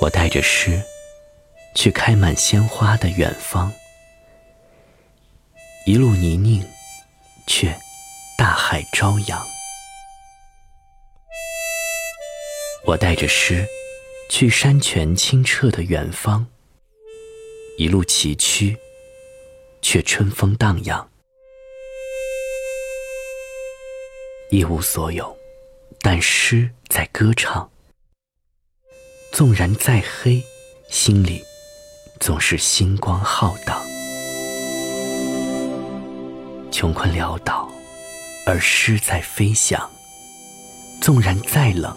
我带着诗，去开满鲜花的远方。一路泥泞，却大海朝阳。我带着诗，去山泉清澈的远方。一路崎岖，却春风荡漾。一无所有，但诗在歌唱。纵然再黑，心里总是星光浩荡。穷困潦倒，而诗在飞翔。纵然再冷，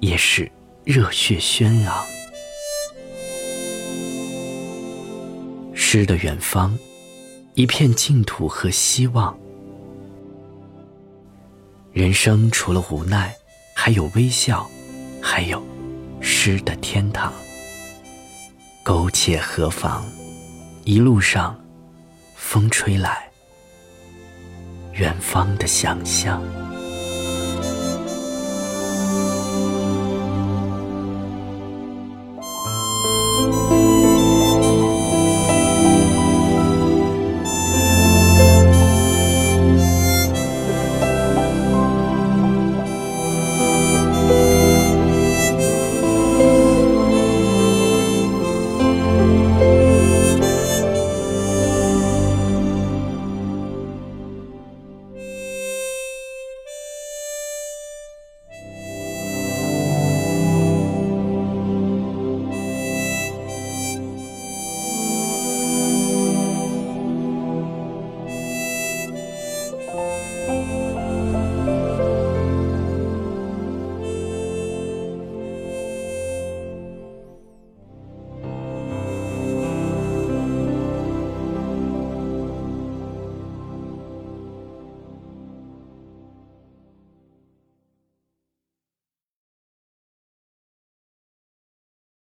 也是热血轩昂。诗的远方，一片净土和希望。人生除了无奈，还有微笑，还有。诗的天堂，苟且何妨？一路上，风吹来，远方的想象。